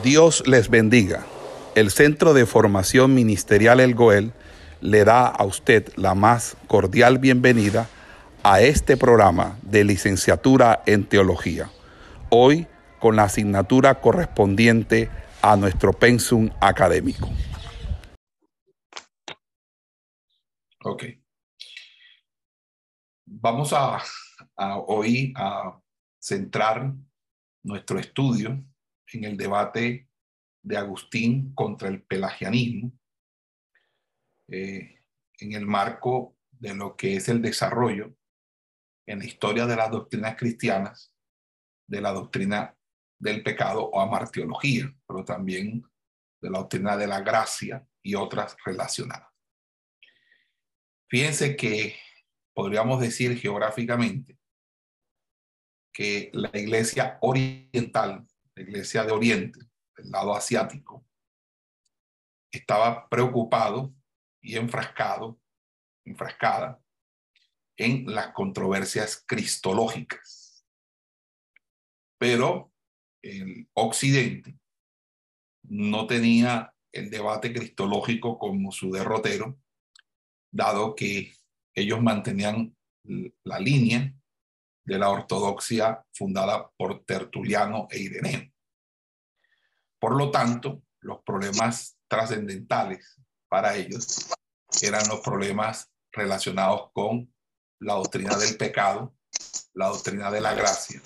Dios les bendiga. El Centro de Formación Ministerial El Goel le da a usted la más cordial bienvenida a este programa de licenciatura en teología. Hoy con la asignatura correspondiente a nuestro pensum académico. Ok. Vamos a, a hoy a centrar nuestro estudio en el debate de Agustín contra el pelagianismo, eh, en el marco de lo que es el desarrollo en la historia de las doctrinas cristianas, de la doctrina del pecado o amartiología, pero también de la doctrina de la gracia y otras relacionadas. Fíjense que podríamos decir geográficamente que la iglesia oriental la iglesia de Oriente, del lado asiático, estaba preocupado y enfrascado, enfrascada en las controversias cristológicas. Pero el Occidente no tenía el debate cristológico como su derrotero, dado que ellos mantenían la línea de la ortodoxia fundada por Tertuliano e Ireneo. Por lo tanto, los problemas trascendentales para ellos eran los problemas relacionados con la doctrina del pecado, la doctrina de la gracia,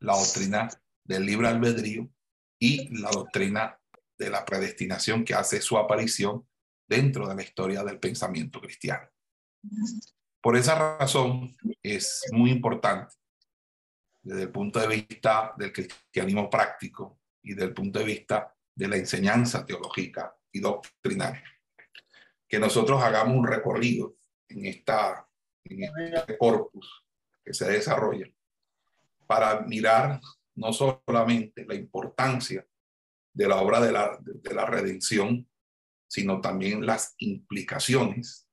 la doctrina del libre albedrío y la doctrina de la predestinación que hace su aparición dentro de la historia del pensamiento cristiano. Por esa razón es muy importante desde el punto de vista del cristianismo práctico y del punto de vista de la enseñanza teológica y doctrinaria. Que nosotros hagamos un recorrido en, esta, este corpus que se desarrolla para mirar no solamente la importancia de la obra de la, de la redención, sino también las implicaciones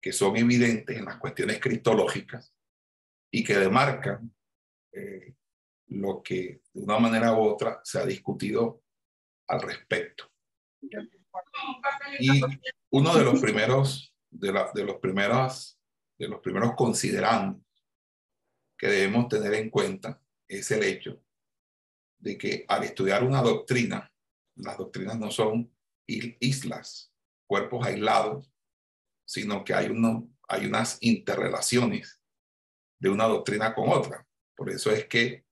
que son evidentes en las cuestiones cristológicas y que demarcan eh, lo que de una manera u otra se ha discutido al respecto. Y uno de los primeros, de, la, de los primeros, de los primeros considerandos que debemos tener en cuenta es el hecho de que al estudiar una doctrina, las doctrinas no son islas, cuerpos aislados, sino que hay, uno, hay unas interrelaciones de una doctrina con otra. Por eso es que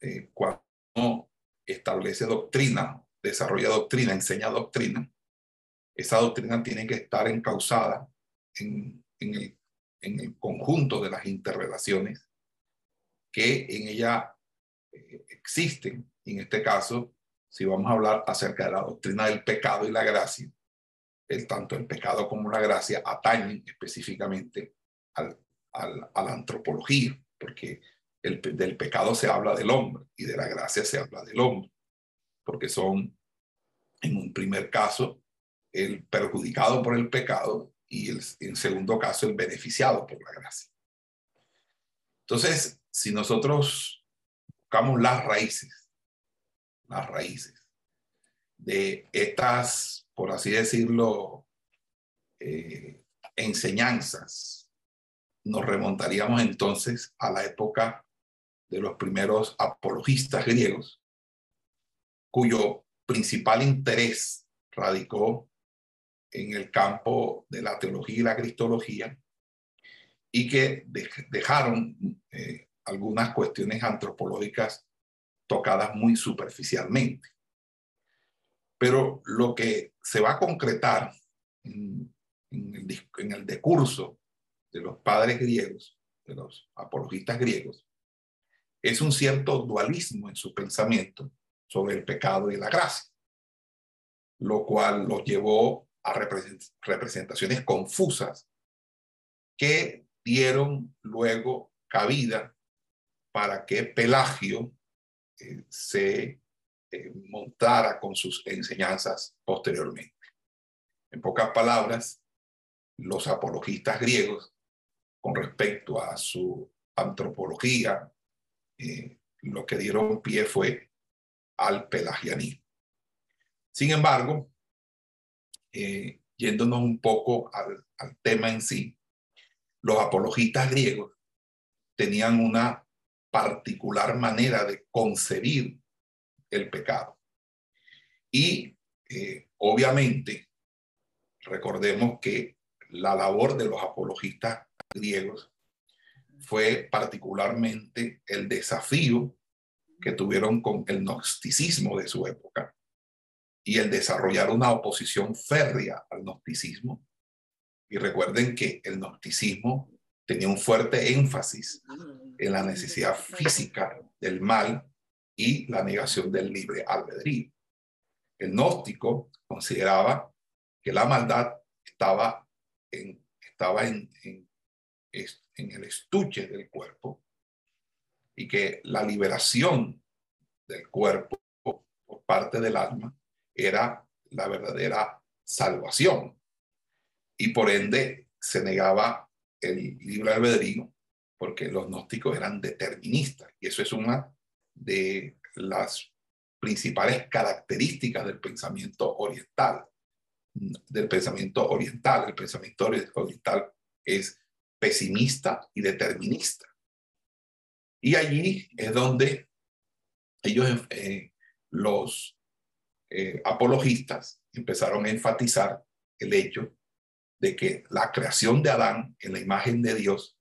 eh, cuando establece doctrina, desarrolla doctrina, enseña doctrina, esa doctrina tiene que estar encausada en, en, el, en el conjunto de las interrelaciones que en ella eh, existen. En este caso, si vamos a hablar acerca de la doctrina del pecado y la gracia, el, tanto el pecado como la gracia atañen específicamente al, al, a la antropología, porque el, del pecado se habla del hombre y de la gracia se habla del hombre, porque son, en un primer caso, el perjudicado por el pecado y el, en segundo caso, el beneficiado por la gracia. Entonces, si nosotros buscamos las raíces, las raíces de estas por así decirlo, eh, enseñanzas, nos remontaríamos entonces a la época de los primeros apologistas griegos, cuyo principal interés radicó en el campo de la teología y la cristología, y que dejaron eh, algunas cuestiones antropológicas tocadas muy superficialmente. Pero lo que se va a concretar en, el, en el decurso de los padres griegos, de los apologistas griegos, es un cierto dualismo en su pensamiento sobre el pecado y la gracia, lo cual los llevó a representaciones confusas que dieron luego cabida para que Pelagio eh, se eh, montara con sus enseñanzas posteriormente. En pocas palabras, los apologistas griegos, con respecto a su antropología, eh, lo que dieron pie fue al pelagianismo. Sin embargo, eh, yéndonos un poco al, al tema en sí, los apologistas griegos tenían una particular manera de concebir el pecado. Y eh, obviamente, recordemos que la labor de los apologistas griegos fue particularmente el desafío que tuvieron con el gnosticismo de su época y el desarrollar una oposición férrea al gnosticismo. Y recuerden que el gnosticismo tenía un fuerte énfasis en la necesidad física del mal y la negación del libre albedrío. El gnóstico consideraba que la maldad estaba en, estaba en, en, en el estuche del cuerpo y que la liberación del cuerpo por parte del alma era la verdadera salvación. Y por ende se negaba el libre albedrío porque los gnósticos eran deterministas y eso es una de las principales características del pensamiento oriental, del pensamiento oriental. El pensamiento oriental es pesimista y determinista. Y allí es donde ellos, eh, los eh, apologistas, empezaron a enfatizar el hecho de que la creación de Adán en la imagen de Dios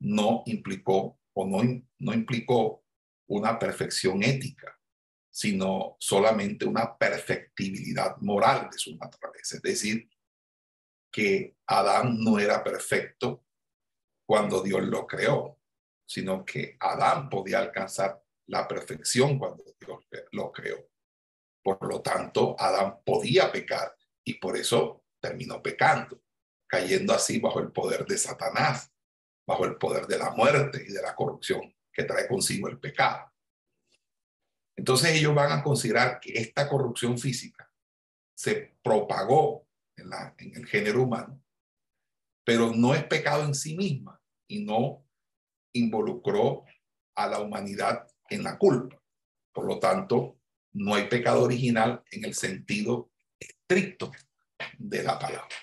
no implicó o no, no implicó una perfección ética, sino solamente una perfectibilidad moral de su naturaleza. Es decir, que Adán no era perfecto cuando Dios lo creó, sino que Adán podía alcanzar la perfección cuando Dios lo creó. Por lo tanto, Adán podía pecar y por eso terminó pecando cayendo así bajo el poder de Satanás, bajo el poder de la muerte y de la corrupción que trae consigo el pecado. Entonces ellos van a considerar que esta corrupción física se propagó en, en el género humano, pero no es pecado en sí misma y no involucró a la humanidad en la culpa. Por lo tanto, no hay pecado original en el sentido estricto de la palabra.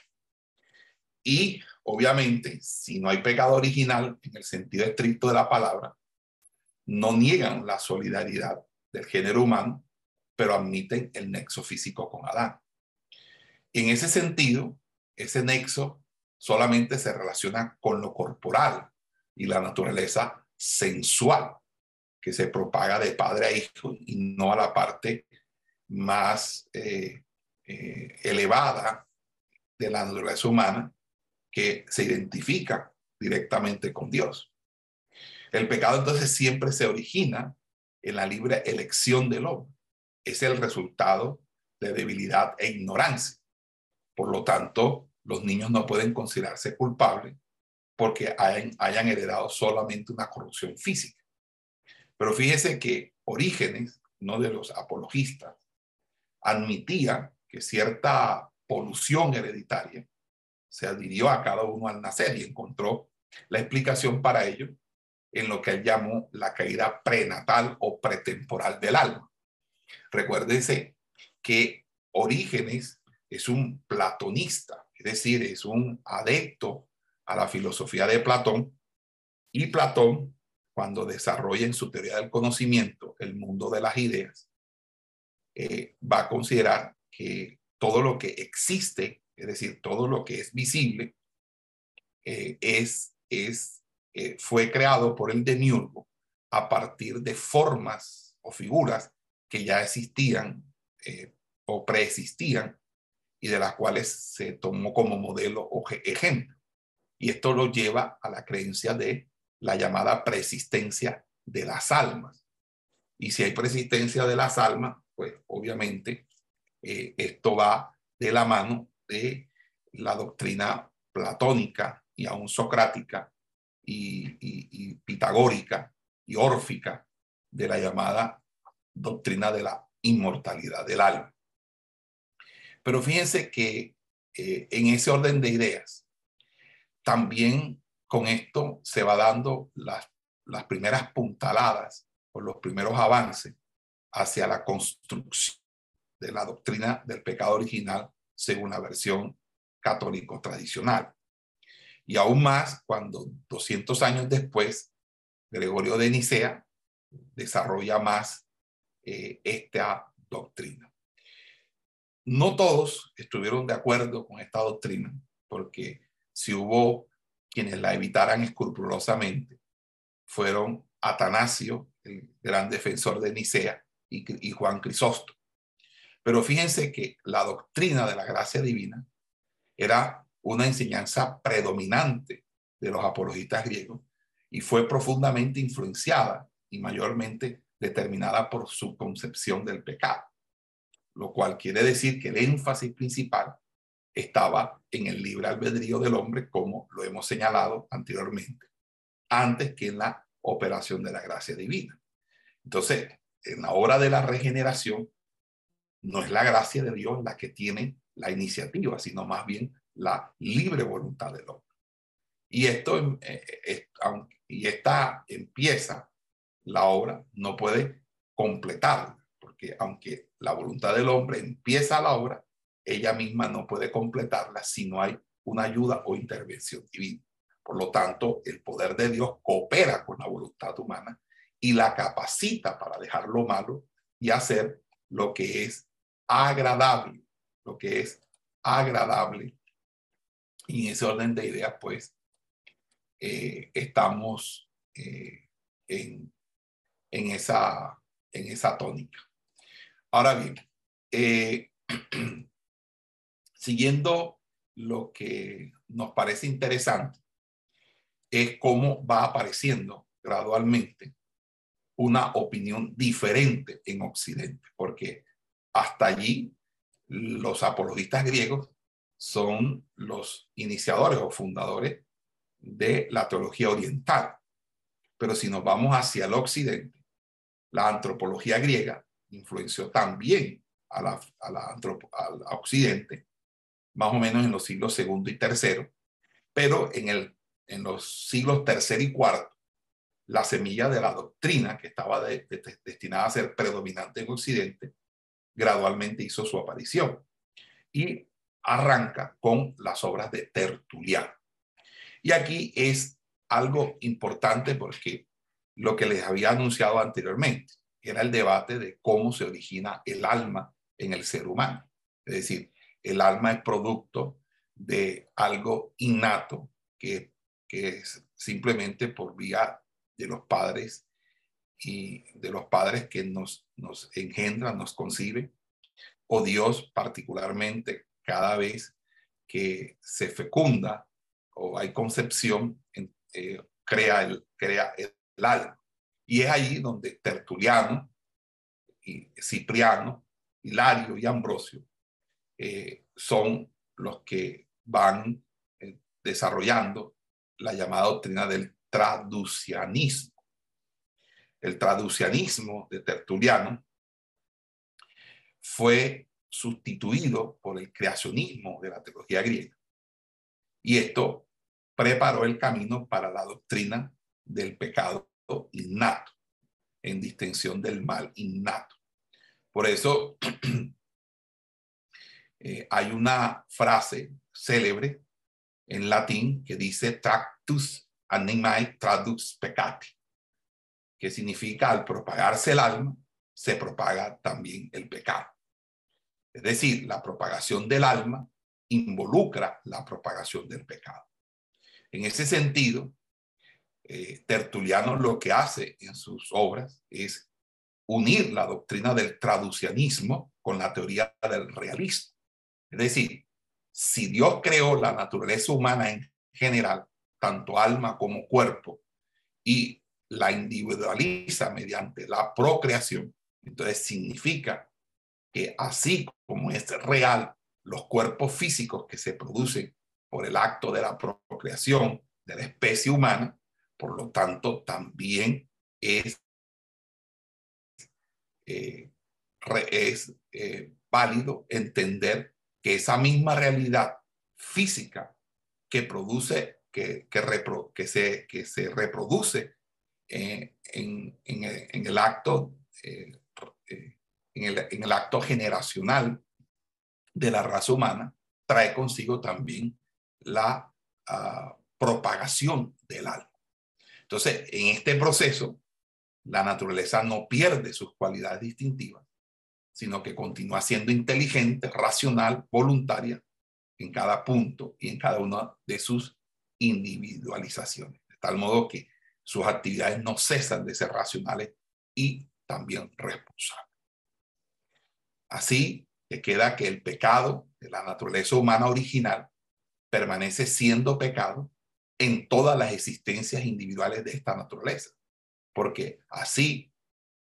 Y obviamente, si no hay pecado original en el sentido estricto de la palabra, no niegan la solidaridad del género humano, pero admiten el nexo físico con Adán. En ese sentido, ese nexo solamente se relaciona con lo corporal y la naturaleza sensual que se propaga de padre a hijo y no a la parte más eh, eh, elevada de la naturaleza humana que se identifica directamente con Dios. El pecado entonces siempre se origina en la libre elección del hombre. Es el resultado de debilidad e ignorancia. Por lo tanto, los niños no pueden considerarse culpables porque hayan, heredado solamente una corrupción física. Pero fíjese que Orígenes, no de los apologistas, admitía que cierta polución hereditaria se adhirió a cada uno al nacer y encontró la explicación para ello en lo que él llamó la caída prenatal o pretemporal del alma. Recuérdense que Orígenes es un platonista, es decir, es un adepto a la filosofía de Platón y Platón, cuando desarrolla en su teoría del conocimiento el mundo de las ideas, eh, va a considerar que todo lo que existe es decir, todo lo que es visible, eh, es, es, eh, fue creado por el demiurgo a partir de formas o figuras que ya existían eh, o preexistían y de las cuales se tomó como modelo o ejemplo. Y esto lo lleva a la creencia de la llamada preexistencia de las almas. Y si hay preexistencia de las almas, pues obviamente esto va de la mano de la doctrina platónica y aún socrática y, pitagórica y órfica de la llamada doctrina de la inmortalidad del alma. Pero fíjense que eh, en ese orden de ideas, también con esto se va dando las, las primeras puntaladas o los primeros avances hacia la construcción de la doctrina del pecado original según la versión católico tradicional. Y aún más cuando 200 años después, Gregorio de Nicea desarrolla más eh, esta doctrina. No todos estuvieron de acuerdo con esta doctrina, porque si hubo quienes la evitaran escrupulosamente, fueron Atanasio, el gran defensor de Nicea, y, y Juan Crisóstomo. Pero fíjense que la doctrina de la gracia divina era una enseñanza predominante de los apologistas griegos y fue profundamente influenciada y mayormente determinada por su concepción del pecado, lo cual quiere decir que el énfasis principal estaba en el libre albedrío del hombre, como lo hemos señalado anteriormente, antes que en la operación de la gracia divina. Entonces, en la obra de la regeneración, no es la gracia de Dios la que tiene la iniciativa, sino más bien la libre voluntad del hombre. Y esto, eh, eh, y esta empieza la obra, no puede completarla, porque aunque la voluntad del hombre empieza la obra, ella misma no puede completarla si no hay una ayuda o intervención divina. Por lo tanto, el poder de Dios coopera con la voluntad humana y la capacita para dejar lo malo y hacer lo que es agradable, lo que es agradable. Y en ese orden de ideas, pues, eh, estamos eh, en, en, esa, en esa tónica. Ahora bien, eh, siguiendo lo que nos parece interesante, es cómo va apareciendo gradualmente una opinión diferente en Occidente, porque hasta allí los apologistas griegos son los iniciadores o fundadores de la teología oriental. Pero si nos vamos hacia el occidente, la antropología griega influenció también a la, al occidente, más o menos en los siglos segundo y tercero, pero en, el, en los siglos tercero y cuarto, la semilla de la doctrina que estaba destinada a ser predominante en Occidente, gradualmente hizo su aparición y arranca con las obras de Tertuliano. Y aquí es algo importante porque lo que les había anunciado anteriormente era el debate de cómo se origina el alma en el ser humano. Es decir, el alma es producto de algo innato que, que es simplemente por vía de los padres y de los padres que nos, nos engendran, nos conciben, o Dios particularmente cada vez que se fecunda o hay concepción, eh, crea, el, crea el alma. Y es ahí donde Tertuliano, y Cipriano, Hilario y Ambrosio eh, son los que van eh, desarrollando la llamada doctrina del traducianismo. El traducianismo de Tertuliano fue sustituido por el creacionismo de la teología griega. Y esto preparó el camino para la doctrina del pecado innato, en distinción del mal innato. Por eso eh, hay una frase célebre en latín que dice tractus animae tradux peccati, que significa al propagarse el alma, se propaga también el pecado. Es decir, la propagación del alma involucra la propagación del pecado. En ese sentido, eh, Tertuliano lo que hace en sus obras es unir la doctrina del traducianismo con la teoría del realismo. Es decir, si Dios creó la naturaleza humana en general, tanto alma como cuerpo, y la individualiza mediante la procreación, entonces significa que así como es real los cuerpos físicos que se producen por el acto de la procreación de la especie humana, por lo tanto también es, eh, es eh, válido entender que esa misma realidad física que produce, que, que, se, que se reproduce eh, en, en, el acto eh, en, el, acto generacional de la raza humana, trae consigo también la uh, propagación del alma. Entonces, en este proceso, la naturaleza no pierde sus cualidades distintivas, sino que continúa siendo inteligente, racional, voluntaria en cada punto y en cada una de sus individualizaciones. De tal modo que sus actividades no cesan de ser racionales y también responsables. Así que queda que el pecado de la naturaleza humana original permanece siendo pecado en todas las existencias individuales de esta naturaleza. Porque así,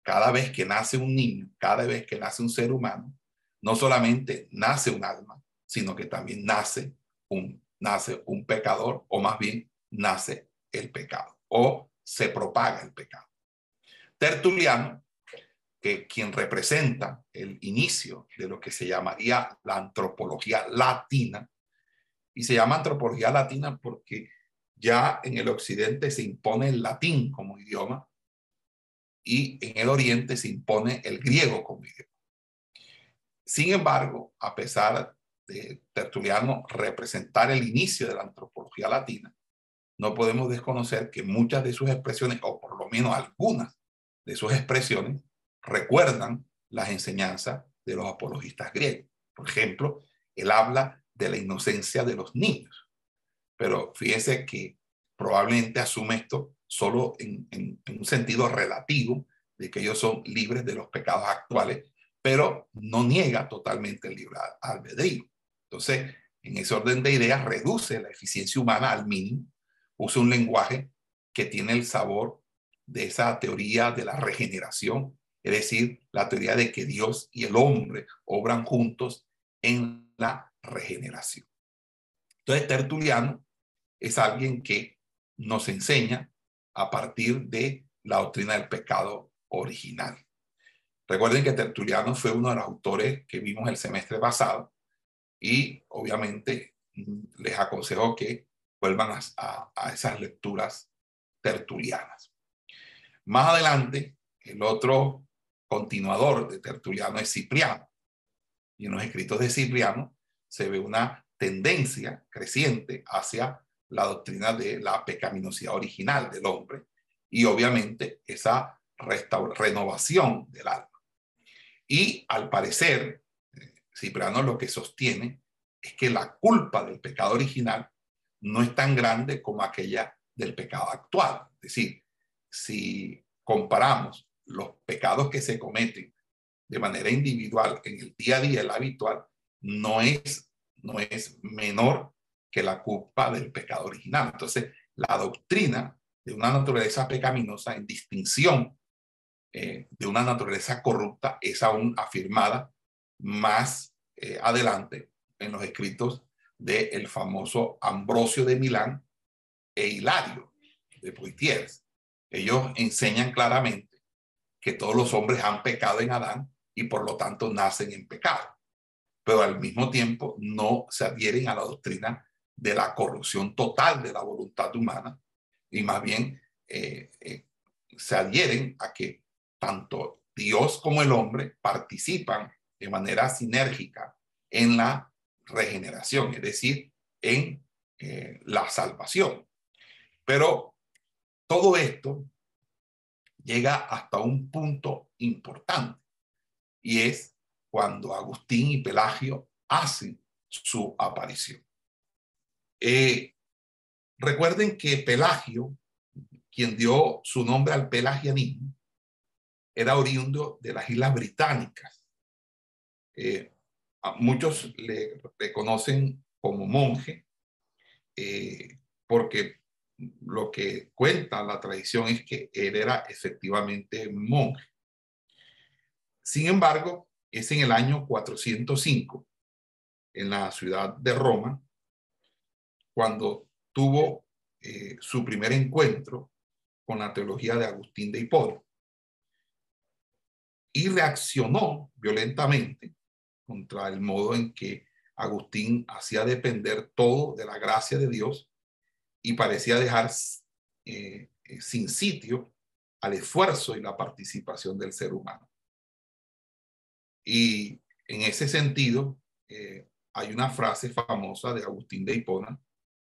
cada vez que nace un niño, cada vez que nace un ser humano, no solamente nace un alma, sino que también nace un, nace un pecador, o más bien nace el pecado, o se propaga el pecado. Tertuliano, que quien representa el inicio de lo que se llamaría la antropología latina, y se llama antropología latina porque ya en el occidente se impone el latín como idioma y en el oriente se impone el griego como idioma. Sin embargo, a pesar de Tertuliano representar el inicio de la antropología latina, no podemos desconocer que muchas de sus expresiones, o por lo menos algunas de sus expresiones, recuerdan las enseñanzas de los apologistas griegos. Por ejemplo, él habla de la inocencia de los niños, pero fíjese que probablemente asume esto solo en, en, un sentido relativo de que ellos son libres de los pecados actuales, pero no niega totalmente el libre albedrío. Entonces, en ese orden de ideas, reduce la eficiencia humana al mínimo, usa un lenguaje que tiene el sabor de esa teoría de la regeneración, es decir, la teoría de que Dios y el hombre obran juntos en la regeneración. Entonces, Tertuliano es alguien que nos enseña a partir de la doctrina del pecado original. Recuerden que Tertuliano fue uno de los autores que vimos el semestre pasado y obviamente les aconsejo que vuelvan a, a, esas lecturas tertulianas. Más adelante, el otro continuador de Tertuliano es Cipriano. Y en los escritos de Cipriano se ve una tendencia creciente hacia la doctrina de la pecaminosidad original del hombre y obviamente esa renovación del alma. Y al parecer, Cipriano lo que sostiene es que la culpa del pecado original no es tan grande como aquella del pecado actual. Es decir, si comparamos los pecados que se cometen de manera individual en el día a día, el habitual, no es, no es menor que la culpa del pecado original. Entonces, la doctrina de una naturaleza pecaminosa en distinción eh, de una naturaleza corrupta es aún afirmada más eh, adelante en los escritos del el famoso Ambrosio de Milán e Hilario de Poitiers. Ellos enseñan claramente que todos los hombres han pecado en Adán y por lo tanto nacen en pecado, pero al mismo tiempo no se adhieren a la doctrina de la corrupción total de la voluntad humana y más bien eh, eh, se adhieren a que tanto Dios como el hombre participan de manera sinérgica en la regeneración, es decir, en eh, la salvación. Pero todo esto llega hasta un punto importante y es cuando Agustín y Pelagio hacen su aparición. Eh, recuerden que Pelagio, quien dio su nombre al pelagianismo, era oriundo de las Islas Británicas. Eh, muchos le reconocen como monje, eh, porque lo que cuenta la tradición es que él era efectivamente monje. Sin embargo, es en el año 405, en la ciudad de Roma, cuando tuvo eh, su primer encuentro con la teología de Agustín de Hipólito y reaccionó violentamente contra el modo en que Agustín hacía depender todo de la gracia de Dios y parecía dejar eh, sin sitio al esfuerzo y la participación del ser humano. Y en ese sentido, eh, hay una frase famosa de Agustín de Hipona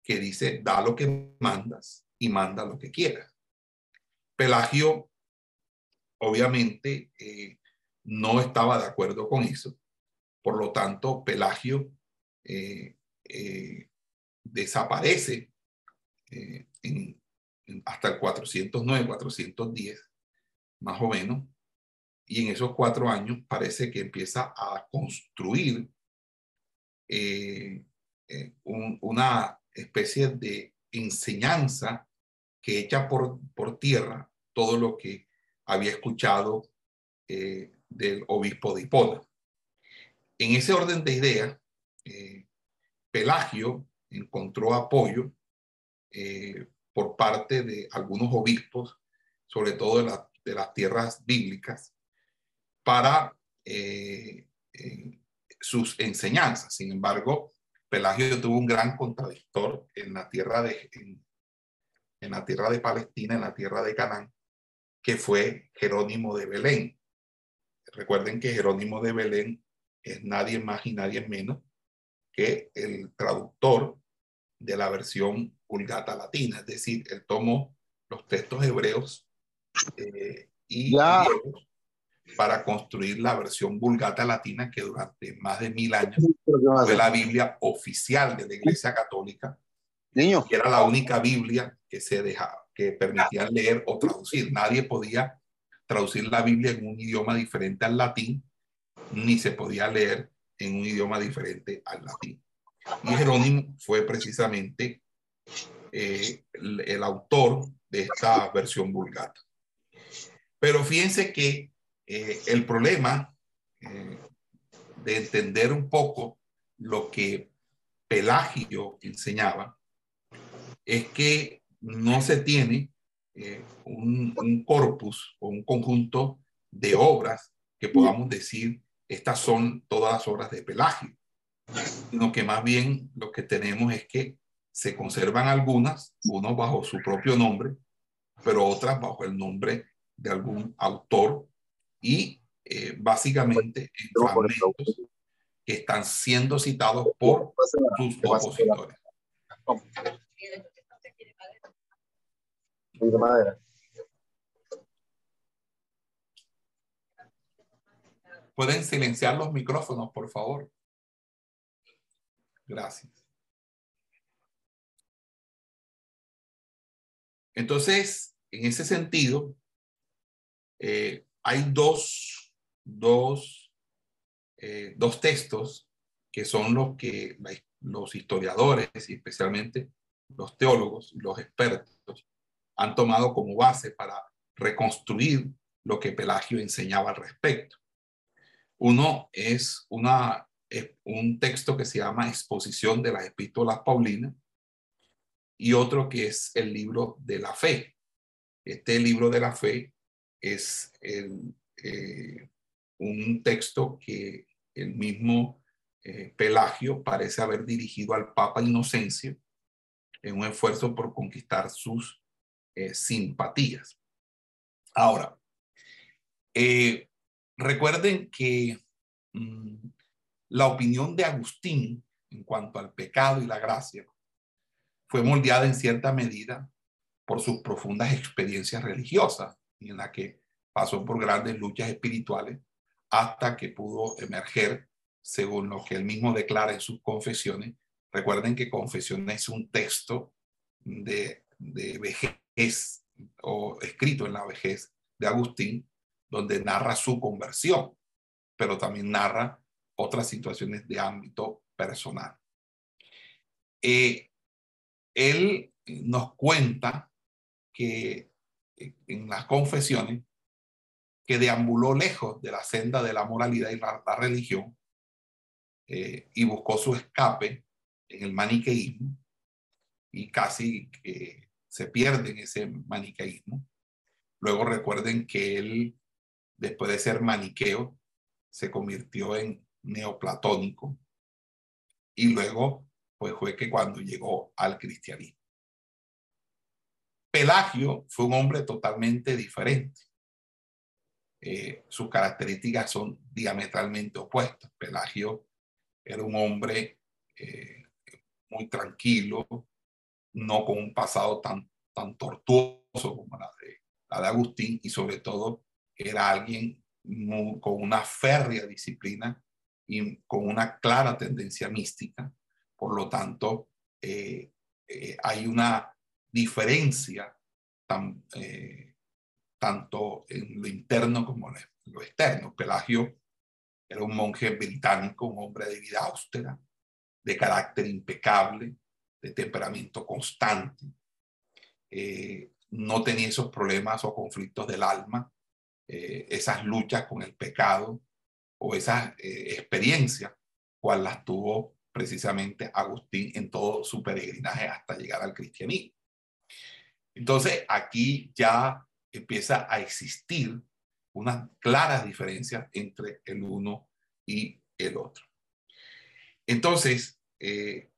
que dice, da lo que mandas y manda lo que quieras. Pelagio, obviamente, eh, no estaba de acuerdo con eso. Por lo tanto, Pelagio eh, desaparece hasta el 409, 410, más o menos, y en esos cuatro años parece que empieza a construir eh, eh, una especie de enseñanza que echa por, por tierra todo lo que había escuchado eh, del obispo de Hipona. En ese orden de ideas, Pelagio encontró apoyo por parte de algunos obispos, sobre todo de, de las tierras bíblicas, para eh, eh, sus enseñanzas. Sin embargo, Pelagio tuvo un gran contradictor en la tierra de, en, la tierra de Palestina, en la tierra de Canaán, que fue Jerónimo de Belén. Recuerden que Jerónimo de Belén es nadie más y nadie menos que el traductor de la versión vulgata latina, es decir, él tomó los textos hebreos eh, y para construir la versión vulgata latina que durante más de mil años fue la Biblia oficial de la Iglesia Católica. Niño. Que era la única Biblia que se dejaba, que permitía leer o traducir. Nadie podía traducir la Biblia en un idioma diferente al latín, ni se podía leer en un idioma diferente al latín. Y Jerónimo fue precisamente eh, el, autor de esta versión vulgata. Pero fíjense que eh, el problema eh, de entender un poco lo que Pelagio enseñaba es que no se tiene un, un, corpus o un conjunto de obras que podamos decir estas son todas las obras de Pelagio, sino que más bien lo que tenemos es que se conservan algunas, unos bajo su propio nombre, pero otras bajo el nombre de algún autor y eh, básicamente en fragmentos que están siendo citados por sus opositores. Pueden silenciar los micrófonos, por favor. Gracias. Entonces, en ese sentido, eh, hay dos, dos, eh, dos textos que son los que los historiadores y especialmente los teólogos y los expertos han tomado como base para reconstruir lo que Pelagio enseñaba al respecto. Uno es, una, un texto que se llama Exposición de las Epístolas Paulinas y otro que es el libro de la fe. Este libro de la fe es eh, un texto que el mismo eh, Pelagio parece haber dirigido al Papa Inocencio en un esfuerzo por conquistar sus eh, simpatías. Ahora, recuerden que mm, la opinión de Agustín en cuanto al pecado y la gracia fue moldeada en cierta medida por sus profundas experiencias religiosas en la que pasó por grandes luchas espirituales hasta que pudo emerger, según lo que él mismo declara en sus confesiones. Recuerden que Confesiones es un texto de, de vejez o escrito en la vejez de Agustín, donde narra su conversión, pero también narra otras situaciones de ámbito personal. Eh, él nos cuenta que en las confesiones que deambuló lejos de la senda de la moralidad y la, religión eh, y buscó su escape en el maniqueísmo y casi se pierde en ese maniqueísmo. Luego recuerden que él, después de ser maniqueo, se convirtió en neoplatónico y luego pues fue que cuando llegó al cristianismo. Pelagio fue un hombre totalmente diferente. eh, sus características son diametralmente opuestas. Pelagio era un hombre eh, muy tranquilo, no con un pasado tan, tan tortuoso como la de, la de Agustín y sobre todo era alguien con una férrea disciplina y con una clara tendencia mística. Por lo tanto, eh, hay una diferencia tan, tanto en lo interno como en lo externo. Pelagio era un monje británico, un hombre de vida austera, de carácter impecable, de temperamento constante. Eh, no tenía esos problemas o conflictos del alma, eh, esas luchas con el pecado o esas eh, experiencias, cual las tuvo precisamente Agustín en todo su peregrinaje hasta llegar al cristianismo. Entonces, aquí ya empieza a existir una clara diferencia entre el uno y el otro. Entonces, eh,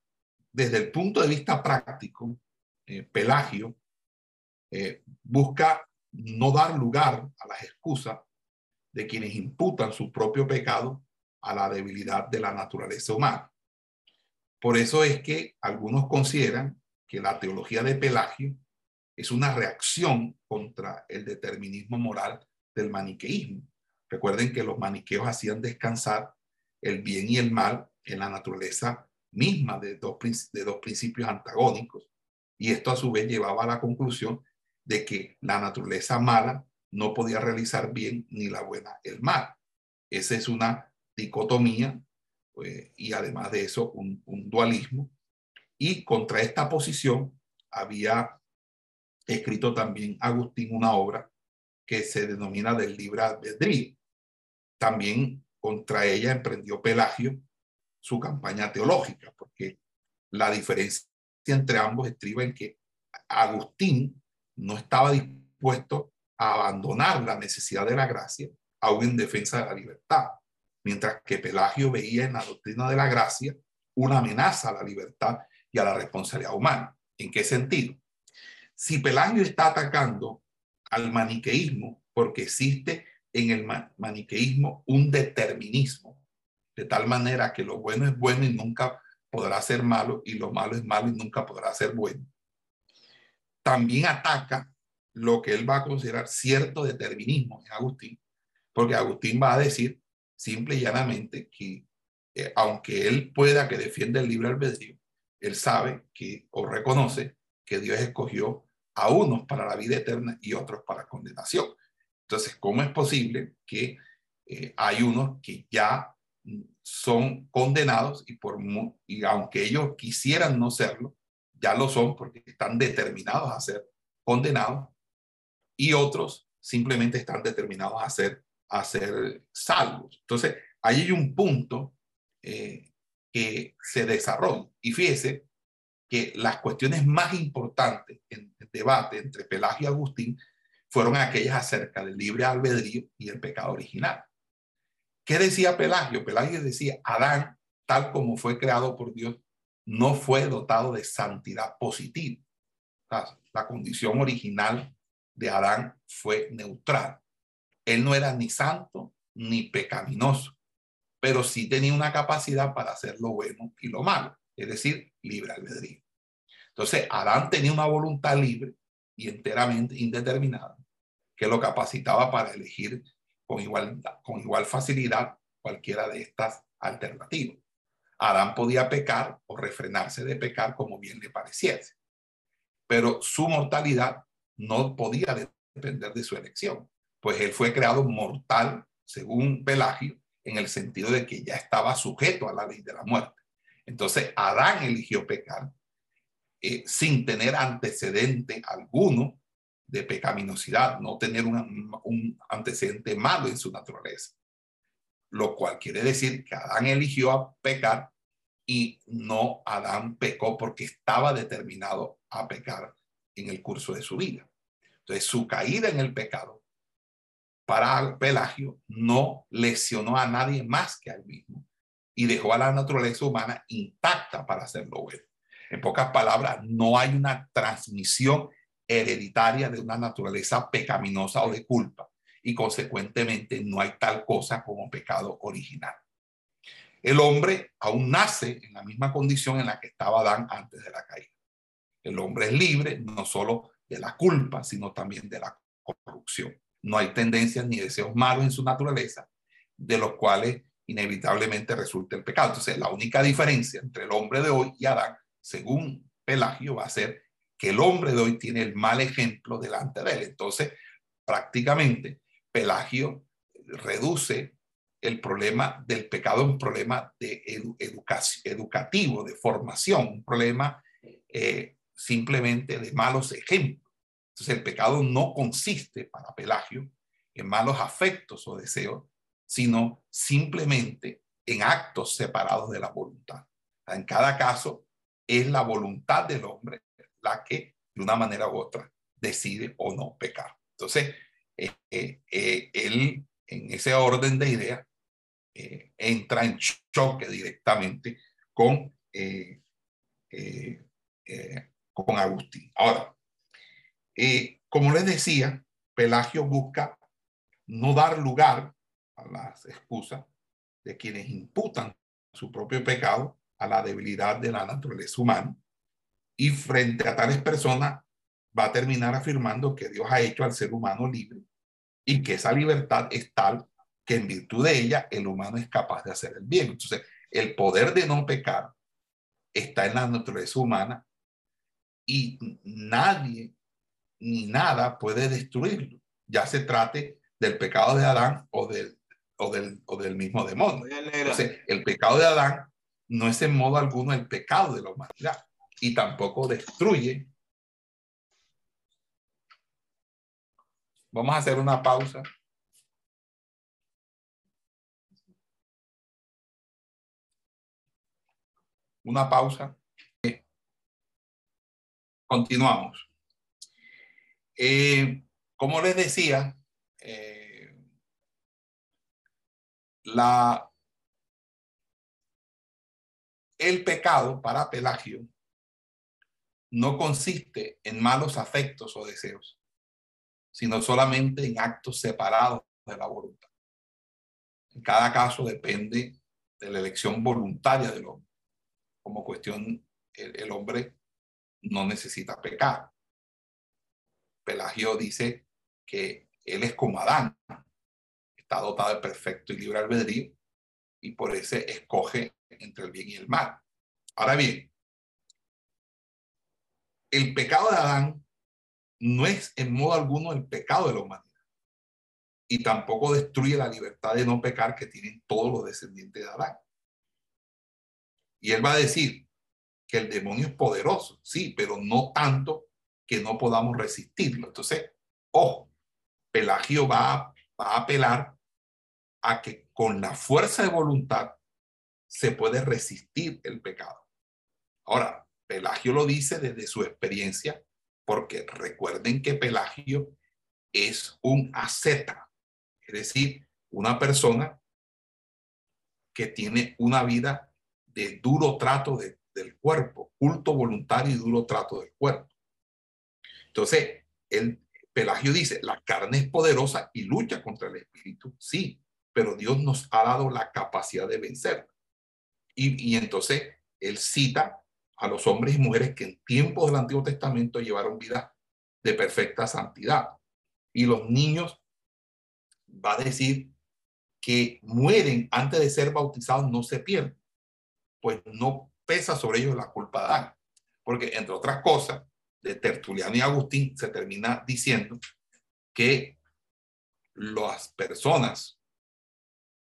desde el punto de vista práctico, eh, Pelagio busca no dar lugar a las excusas de quienes imputan su propio pecado a la debilidad de la naturaleza humana. Por eso es que algunos consideran que la teología de Pelagio es una reacción contra el determinismo moral del maniqueísmo. Recuerden que los maniqueos hacían descansar el bien y el mal en la naturaleza misma de dos, de dos principios antagónicos. Y esto a su vez llevaba a la conclusión de que la naturaleza mala no podía realizar bien ni la buena el mal. Esa es una dicotomía pues, y además de eso un, un dualismo. Y contra esta posición había escrito también Agustín una obra que se denomina del libre albedrío. También contra ella emprendió Pelagio su campaña teológica, porque la diferencia entre ambos estriba en que Agustín no estaba dispuesto abandonar la necesidad de la gracia, aún en defensa de la libertad, mientras que Pelagio veía en la doctrina de la gracia una amenaza a la libertad y a la responsabilidad humana. ¿En qué sentido? Si Pelagio está atacando al maniqueísmo, porque existe en el maniqueísmo un determinismo, de tal manera que lo bueno es bueno y nunca podrá ser malo, y lo malo es malo y nunca podrá ser bueno. También ataca lo que él va a considerar cierto determinismo en Agustín, porque Agustín va a decir simple y llanamente que eh, aunque él pueda que defienda el libre albedrío, él sabe que o reconoce que Dios escogió a unos para la vida eterna y otros para condenación. Entonces, ¿cómo es posible que eh, hay unos que ya son condenados y, por, y aunque ellos quisieran no serlo, ya lo son porque están determinados a ser condenados y otros simplemente están determinados a ser, a ser salvos. Entonces, ahí hay un punto eh, que se desarrolla. Y fíjese que las cuestiones más importantes en el debate entre Pelagio y Agustín fueron aquellas acerca del libre albedrío y el pecado original. ¿Qué decía Pelagio? Pelagio decía, Adán, tal como fue creado por Dios, no fue dotado de santidad positiva. La condición original de Adán fue neutral. Él no era ni santo ni pecaminoso, pero sí tenía una capacidad para hacer lo bueno y lo malo, es decir, libre albedrío. Entonces, Adán tenía una voluntad libre y enteramente indeterminada que lo capacitaba para elegir con igual, con igual facilidad cualquiera de estas alternativas. Adán podía pecar o refrenarse de pecar como bien le pareciese, pero su mortalidad no podía depender de su elección, pues él fue creado mortal, según Pelagio, en el sentido de que ya estaba sujeto a la ley de la muerte. Entonces, Adán eligió pecar eh, sin tener antecedente alguno de pecaminosidad, no tener un, antecedente malo en su naturaleza. Lo cual quiere decir que Adán eligió a pecar y no Adán pecó porque estaba determinado a pecar en el curso de su vida. Entonces, su caída en el pecado para Pelagio no lesionó a nadie más que a él mismo y dejó a la naturaleza humana intacta para hacerlo bueno. En pocas palabras, no hay una transmisión hereditaria de una naturaleza pecaminosa o de culpa. y consecuentemente no hay tal cosa como pecado original. El hombre aún nace en la misma condición en la que estaba Adán antes de la caída. El hombre es libre no solo de la culpa, sino también de la corrupción. No hay tendencias ni deseos malos en su naturaleza, de los cuales inevitablemente resulta el pecado. Entonces, la única diferencia entre el hombre de hoy y Adán, según Pelagio, va a ser que el hombre de hoy tiene el mal ejemplo delante de él. Entonces, prácticamente, Pelagio reduce el problema del pecado a un problema de educación, educativo, de formación, un problema eh, simplemente de malos ejemplos. Entonces, el pecado no consiste para Pelagio en malos afectos o deseos, sino simplemente en actos separados de la voluntad. En cada caso, es la voluntad del hombre la que, de una manera u otra, decide o no pecar. Entonces, eh, eh, eh, él, en ese orden de ideas, entra en choque directamente con, con Agustín. Ahora, como les decía, Pelagio busca no dar lugar las excusas de quienes imputan su propio pecado a la debilidad de la naturaleza humana. Y frente a tales personas va a terminar afirmando que Dios ha hecho al ser humano libre y que esa libertad es tal que en virtud de ella el humano es capaz de hacer el bien. Entonces, el poder de no pecar está en la naturaleza humana y nadie ni nada puede destruirlo, ya se trate del pecado de Adán o del o del, mismo demonio. Entonces, el pecado de Adán no es en modo alguno el pecado de la humanidad y tampoco destruye. Vamos a hacer una pausa. Una pausa. Continuamos. Eh, como les decía, eh, el pecado para Pelagio no consiste en malos afectos o deseos, sino solamente en actos separados de la voluntad. En cada caso depende de la elección voluntaria del hombre. Como cuestión, el hombre no necesita pecar. Pelagio dice que él es como Adán, está dotado de perfecto y libre albedrío y por eso escoge entre el bien y el mal. Ahora bien, el pecado de Adán no es en modo alguno el pecado de la humanidad y tampoco destruye la libertad de no pecar que tienen todos los descendientes de Adán. Y él va a decir que el demonio es poderoso, sí, pero no tanto que no podamos resistirlo. Entonces, ojo, Pelagio va, va a apelar a que con la fuerza de voluntad se puede resistir el pecado. Ahora, Pelagio lo dice desde su experiencia, porque recuerden que Pelagio es un asceta, es decir, una persona que tiene una vida de duro trato del cuerpo, culto voluntario y duro trato del cuerpo. Entonces, el Pelagio dice, la carne es poderosa y lucha contra el espíritu, sí, pero Dios nos ha dado la capacidad de vencer. Y, entonces él cita a los hombres y mujeres que en tiempos del Antiguo Testamento llevaron vida de perfecta santidad. Y los niños, va a decir que mueren antes de ser bautizados, no se pierden, pues no pesa sobre ellos la culpa de. Porque, entre otras cosas, de Tertuliano y Agustín se termina diciendo que las personas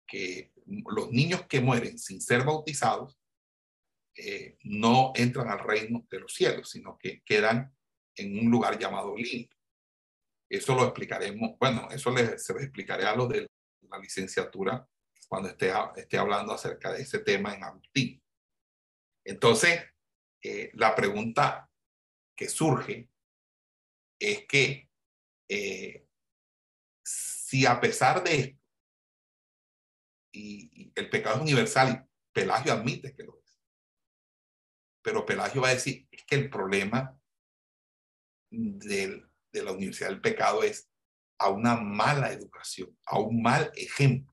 que los niños que mueren sin ser bautizados eh, no entran al reino de los cielos, sino que quedan en un lugar llamado limpio. Eso lo explicaremos, bueno, eso les, se lo explicaré a los de la licenciatura cuando esté, esté hablando acerca de ese tema en Agustín. Entonces, eh, la pregunta que surge es que eh, si a pesar de esto, y, el pecado es universal y Pelagio admite que lo es. Pero Pelagio va a decir, es que el problema de la universidad del pecado es a una mala educación, a un mal ejemplo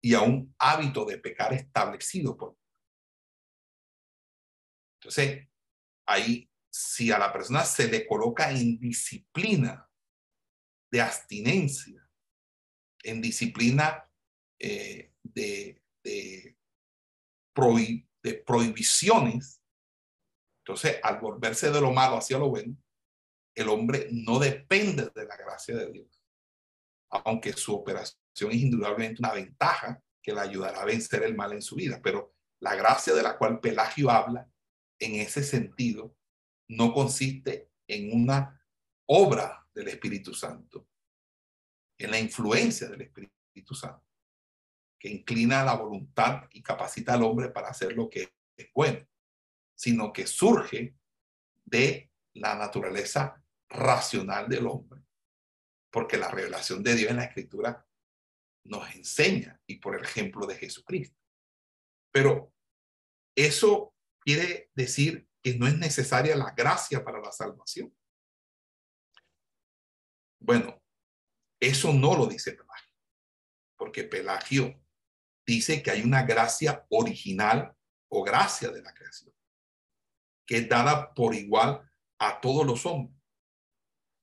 y a un hábito de pecar establecido por. Entonces, ahí, si a la persona se le coloca en disciplina de abstinencia, en disciplina eh, de, de, prohibiciones, entonces al volverse de lo malo hacia lo bueno, el hombre no depende de la gracia de Dios, aunque su operación es indudablemente una ventaja que le ayudará a vencer el mal en su vida, pero la gracia de la cual Pelagio habla en ese sentido no consiste en una obra del Espíritu Santo, en la influencia del Espíritu Santo, que inclina la voluntad y capacita al hombre para hacer lo que es bueno, sino que surge de la naturaleza racional del hombre. Porque la revelación de Dios en la escritura nos enseña y por el ejemplo de Jesucristo. Pero eso quiere decir que no es necesaria la gracia para la salvación. Bueno, eso no lo dice Pelagio, porque Pelagio dice que hay una gracia original o gracia de la creación, que es dada por igual a todos los hombres.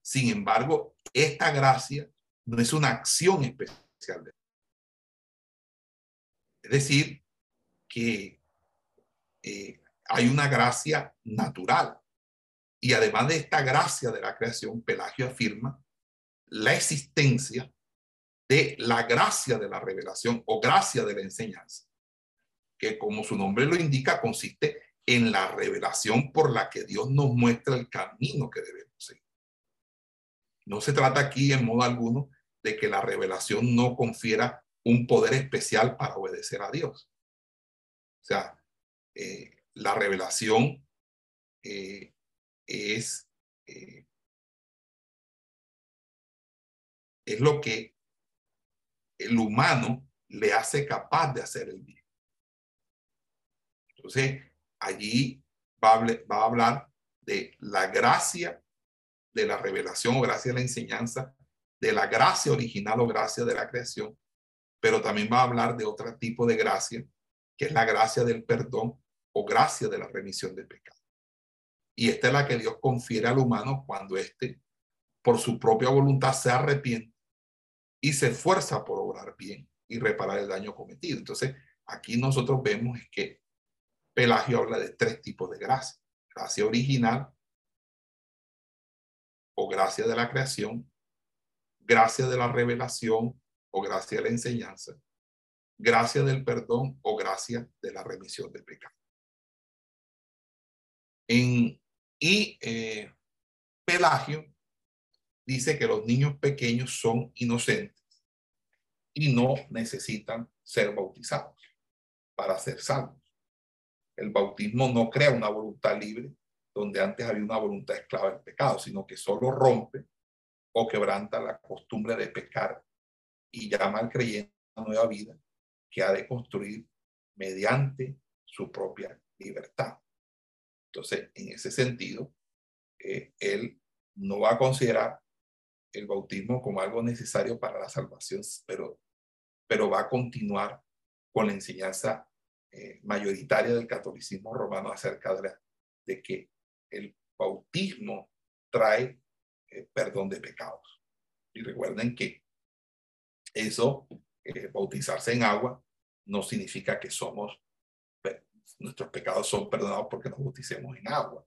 Sin embargo, esta gracia no es una acción especial. De es decir, que eh, hay una gracia natural. Y además de esta gracia de la creación, Pelagio afirma la existencia de la gracia de la revelación o gracia de la enseñanza, que como su nombre lo indica, consiste en la revelación por la que Dios nos muestra el camino que debemos no se trata aquí en modo alguno de que la revelación no confiera un poder especial para obedecer a Dios. O sea, eh, la revelación eh, es, eh, es lo que el humano le hace capaz de hacer el bien. Entonces, allí va va a hablar de la gracia de la revelación o gracia de la enseñanza, de la gracia original o gracia de la creación, pero también va a hablar de otro tipo de gracia, que es la gracia del perdón o gracia de la remisión del pecado. Y esta es la que Dios confiere al humano cuando éste, por su propia voluntad, se arrepiente y se esfuerza por obrar bien y reparar el daño cometido. Entonces, aquí nosotros vemos que Pelagio habla de tres tipos de gracia. Gracia original, o gracia de la creación, gracia de la revelación o gracia de la enseñanza, gracia del perdón o gracia de la remisión del pecado. En, y eh, Pelagio dice que los niños pequeños son inocentes y no necesitan ser bautizados para ser salvos. El bautismo no crea una voluntad libre, donde antes había una voluntad esclava del pecado, sino que solo rompe o quebranta la costumbre de pecar y llama al creyente a una nueva vida que ha de construir mediante su propia libertad. Entonces, en ese sentido, eh, él no va a considerar el bautismo como algo necesario para la salvación, pero, pero va a continuar con la enseñanza eh, mayoritaria del catolicismo romano acerca de, de que el bautismo trae eh, perdón de pecados. Y recuerden que eso, eh, bautizarse en agua, no significa que somos, nuestros pecados son perdonados porque nos bauticemos en agua.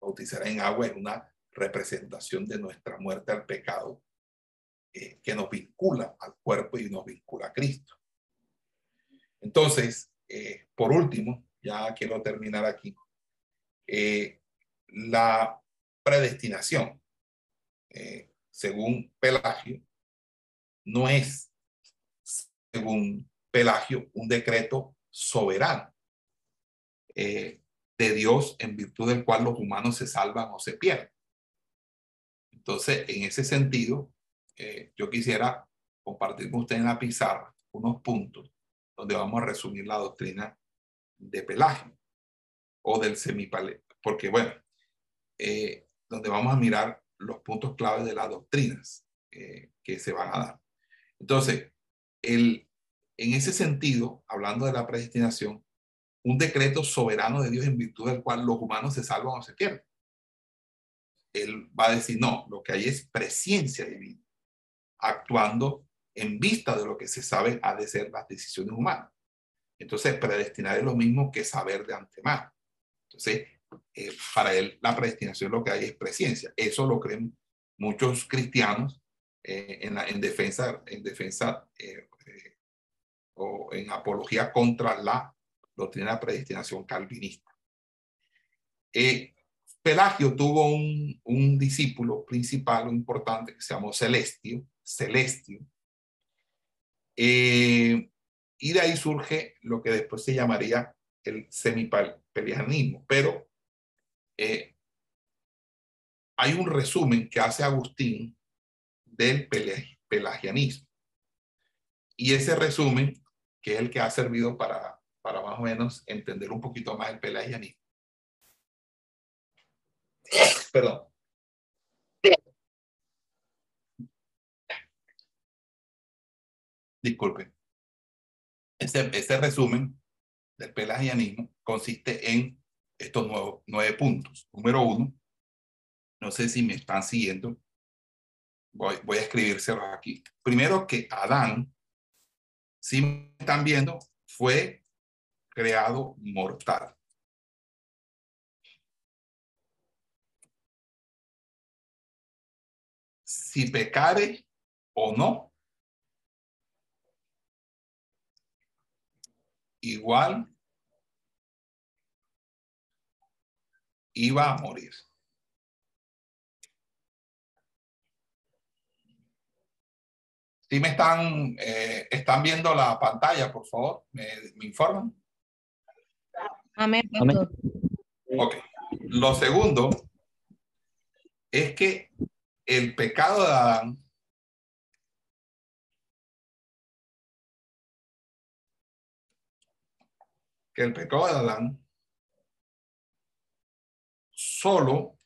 Bautizar en agua es una representación de nuestra muerte al pecado eh, que nos vincula al cuerpo y nos vincula a Cristo. Entonces, por último, ya quiero terminar aquí la predestinación, eh, según Pelagio, no es, según Pelagio, un decreto soberano eh, de Dios en virtud del cual los humanos se salvan o se pierden. Entonces, en ese sentido, eh, yo quisiera compartir con usted en la pizarra unos puntos donde vamos a resumir la doctrina de Pelagio o del semipale, porque bueno, eh, donde vamos a mirar los puntos claves de las doctrinas que se van a dar. Entonces, el, en ese sentido, hablando de la predestinación, un decreto soberano de Dios en virtud del cual los humanos se salvan o se pierden. Él va a decir, no, lo que hay es presencia divina, actuando en vista de lo que se sabe ha de ser las decisiones humanas. Entonces, predestinar es lo mismo que saber de antemano. Entonces, eh, para él la predestinación lo que hay es presencia. Eso lo creen muchos cristianos eh, en, en, defensa, en defensa eh, o en apología contra la doctrina de predestinación calvinista. Pelagio tuvo un, un discípulo principal importante que se llamó Celestio, Celestio, eh, y de ahí surge lo que después se llamaría el semipelagianismo. Pero eh, hay un resumen que hace Agustín del pelagianismo. Y ese resumen, que es el que ha servido para, para más o menos entender un poquito más el pelagianismo. Perdón. disculpe, ese, ese resumen del pelagianismo consiste en estos nueve puntos. Número uno, no sé si me están siguiendo, voy, voy a escribírselos aquí. Primero que Adán, si me están viendo, fue creado mortal. Si pecare o no, igual iba a morir. Si me están, eh, están viendo la pantalla, por favor, me, informan. Amén. Ok. Lo segundo es que el pecado de Adán que el pecado de Adán solo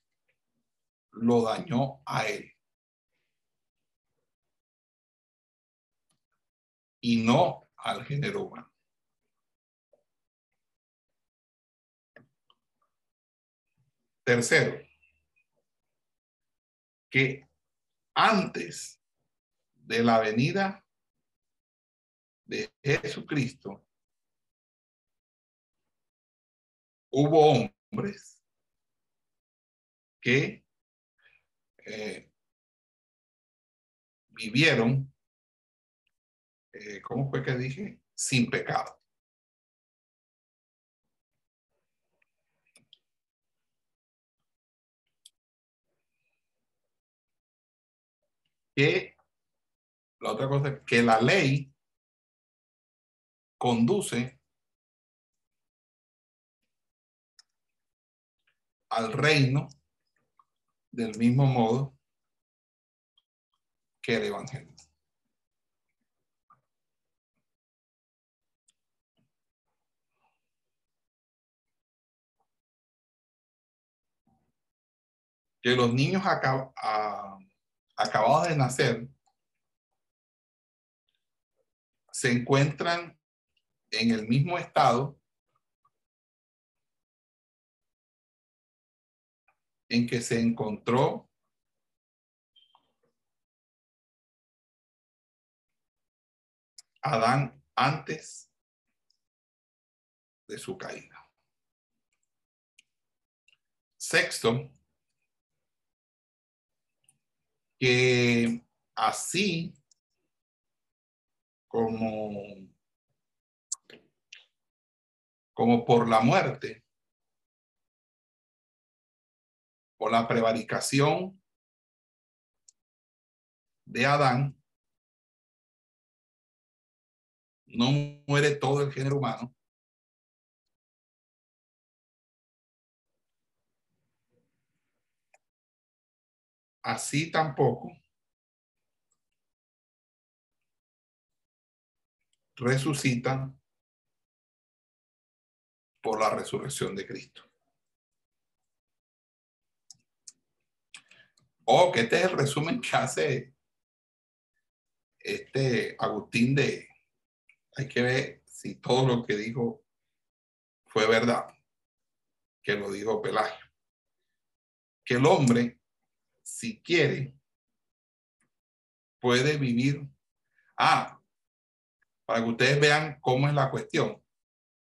lo dañó a él y no al género humano. Tercero, que antes de la venida de Jesucristo, hubo hombres que eh, vivieron, eh, ¿cómo fue que dije? Sin pecado. Que la otra cosa es que la ley conduce al reino del mismo modo que el Evangelio. Que los niños acabados de nacer se encuentran en el mismo estado en que se encontró Adán antes de su caída. Sexto, que así como, como por la muerte, por la prevaricación de Adán, no muere todo el género humano. Así tampoco resucitan por la resurrección de Cristo. O que este es el resumen que hace este Agustín de, hay que ver si todo lo que dijo fue verdad, que lo dijo Pelagio. Que el hombre, si quiere, puede vivir. Ah, para que ustedes vean cómo es la cuestión.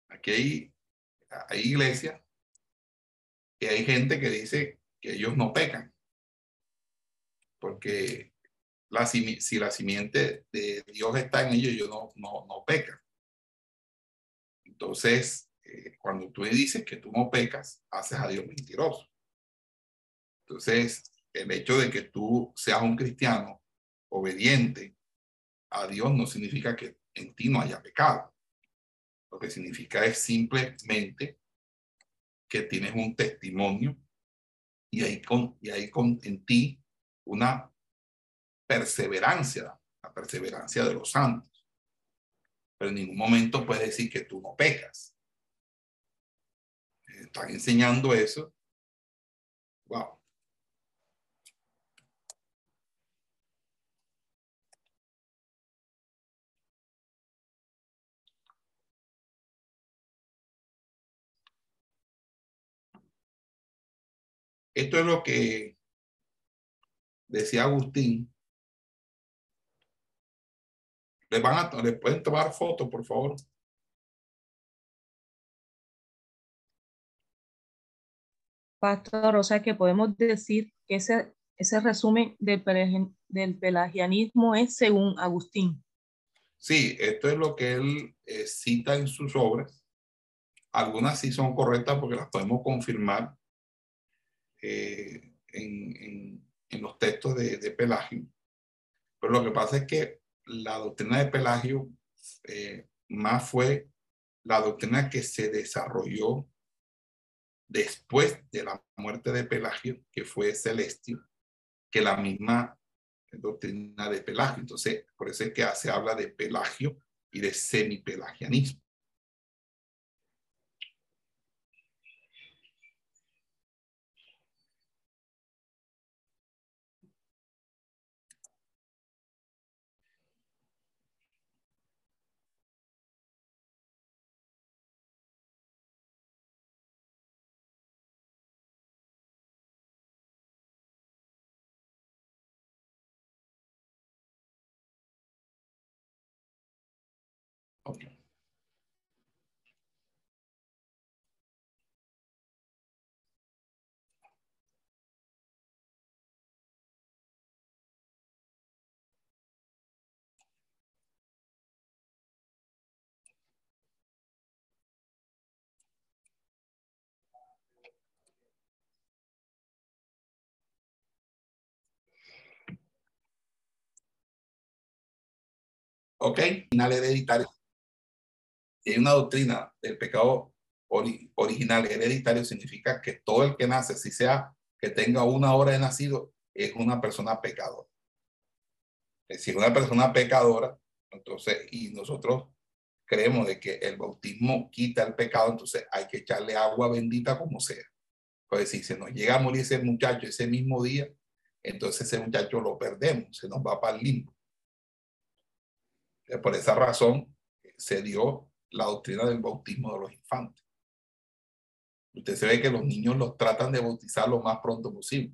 Aquí hay, hay iglesias que hay gente que dice que ellos no pecan. Porque la, si la simiente de Dios está en ellos, ellos no, no, no pecan. Entonces, eh, cuando tú dices que tú no pecas, haces a Dios mentiroso. Entonces, el hecho de que tú seas un cristiano obediente a Dios no significa que en ti no haya pecado. Lo que significa es simplemente que tienes un testimonio y hay, con, y hay con, en ti una perseverancia, la perseverancia de los santos. Pero en ningún momento puedes decir que tú no pecas. Están enseñando eso. Wow. Esto es lo que decía Agustín. ¿Le, van a, ¿Le pueden tomar fotos, por favor? Pastor, o sea que podemos decir que ese, ese resumen del, del pelagianismo es según Agustín. Sí, esto es lo que él eh, cita en sus obras. Algunas sí son correctas porque las podemos confirmar eh, en, en, los textos de, de, Pelagio. Pero lo que pasa es que la doctrina de Pelagio eh, más fue la doctrina que se desarrolló después de la muerte de Pelagio, que fue Celestio, que la misma doctrina de Pelagio. Entonces, por eso es que se habla de Pelagio y de semipelagianismo. ¿Ok? Final hereditario. Hay una doctrina del pecado original hereditario, significa que todo el que nace, si sea que tenga una hora de nacido, es una persona pecadora. Es decir, una persona pecadora, entonces, y nosotros creemos de que el bautismo quita el pecado, entonces hay que echarle agua bendita como sea. Pues si se nos llega a morir ese muchacho ese mismo día, entonces ese muchacho lo perdemos, se nos va para el limbo. Por esa razón se dio la doctrina del bautismo de los infantes. Usted se ve que los niños los tratan de bautizar lo más pronto posible.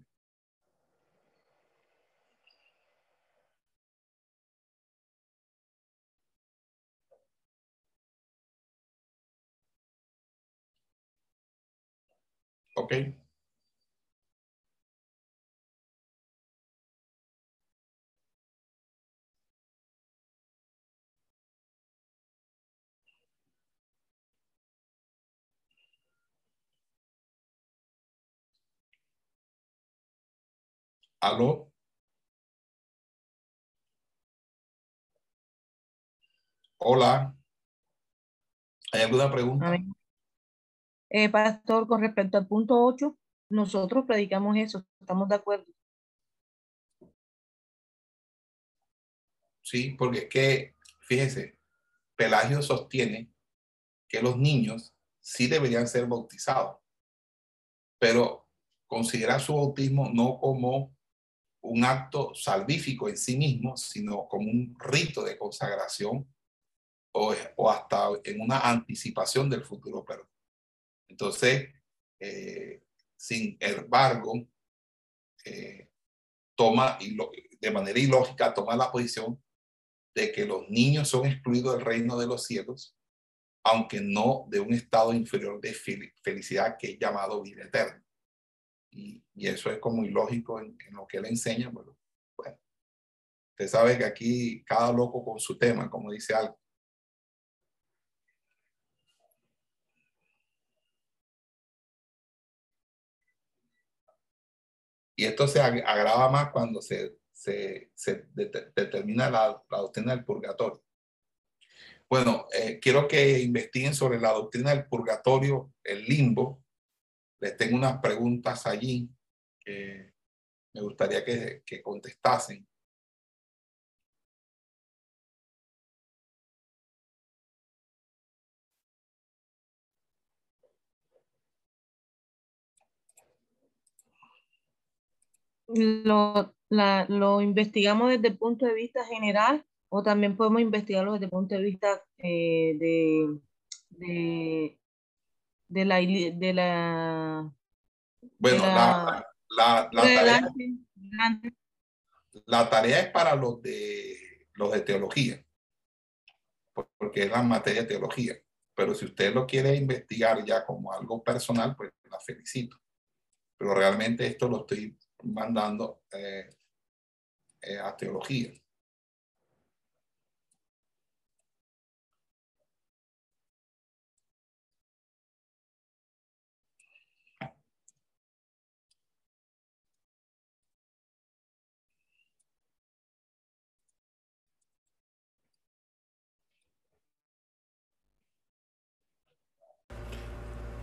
Ok. ¿Aló? Hola. ¿Hay alguna pregunta? Eh, pastor, con respecto al punto 8, nosotros predicamos eso, estamos de acuerdo. Sí, porque es que, fíjese, Pelagio sostiene que los niños sí deberían ser bautizados, pero considera su bautismo no como un acto salvífico en sí mismo, sino como un rito de consagración o, hasta en una anticipación del futuro perdón. Entonces, eh, sin embargo, eh, toma de manera ilógica, toma la posición de que los niños son excluidos del reino de los cielos, aunque no de un estado inferior de felicidad que es llamado vida eterna. Y, eso es como ilógico en, lo que él enseña. Bueno, bueno, usted sabe que aquí cada loco con su tema, como dice algo. Y esto se agrava más cuando se, se, determina la, doctrina del purgatorio. Bueno, eh, quiero que investiguen sobre la doctrina del purgatorio, el limbo. Les tengo unas preguntas allí que me gustaría que, contestasen. lo, la, lo investigamos desde el punto de vista general o también podemos investigarlo desde el punto de vista eh, de, de, de, la... De la bueno, la, la, la, tarea, la tarea es para los de, los de teología, porque es la materia de teología. Pero si usted lo quiere investigar ya como algo personal, pues la felicito. Pero realmente esto lo estoy mandando eh, eh, a teología.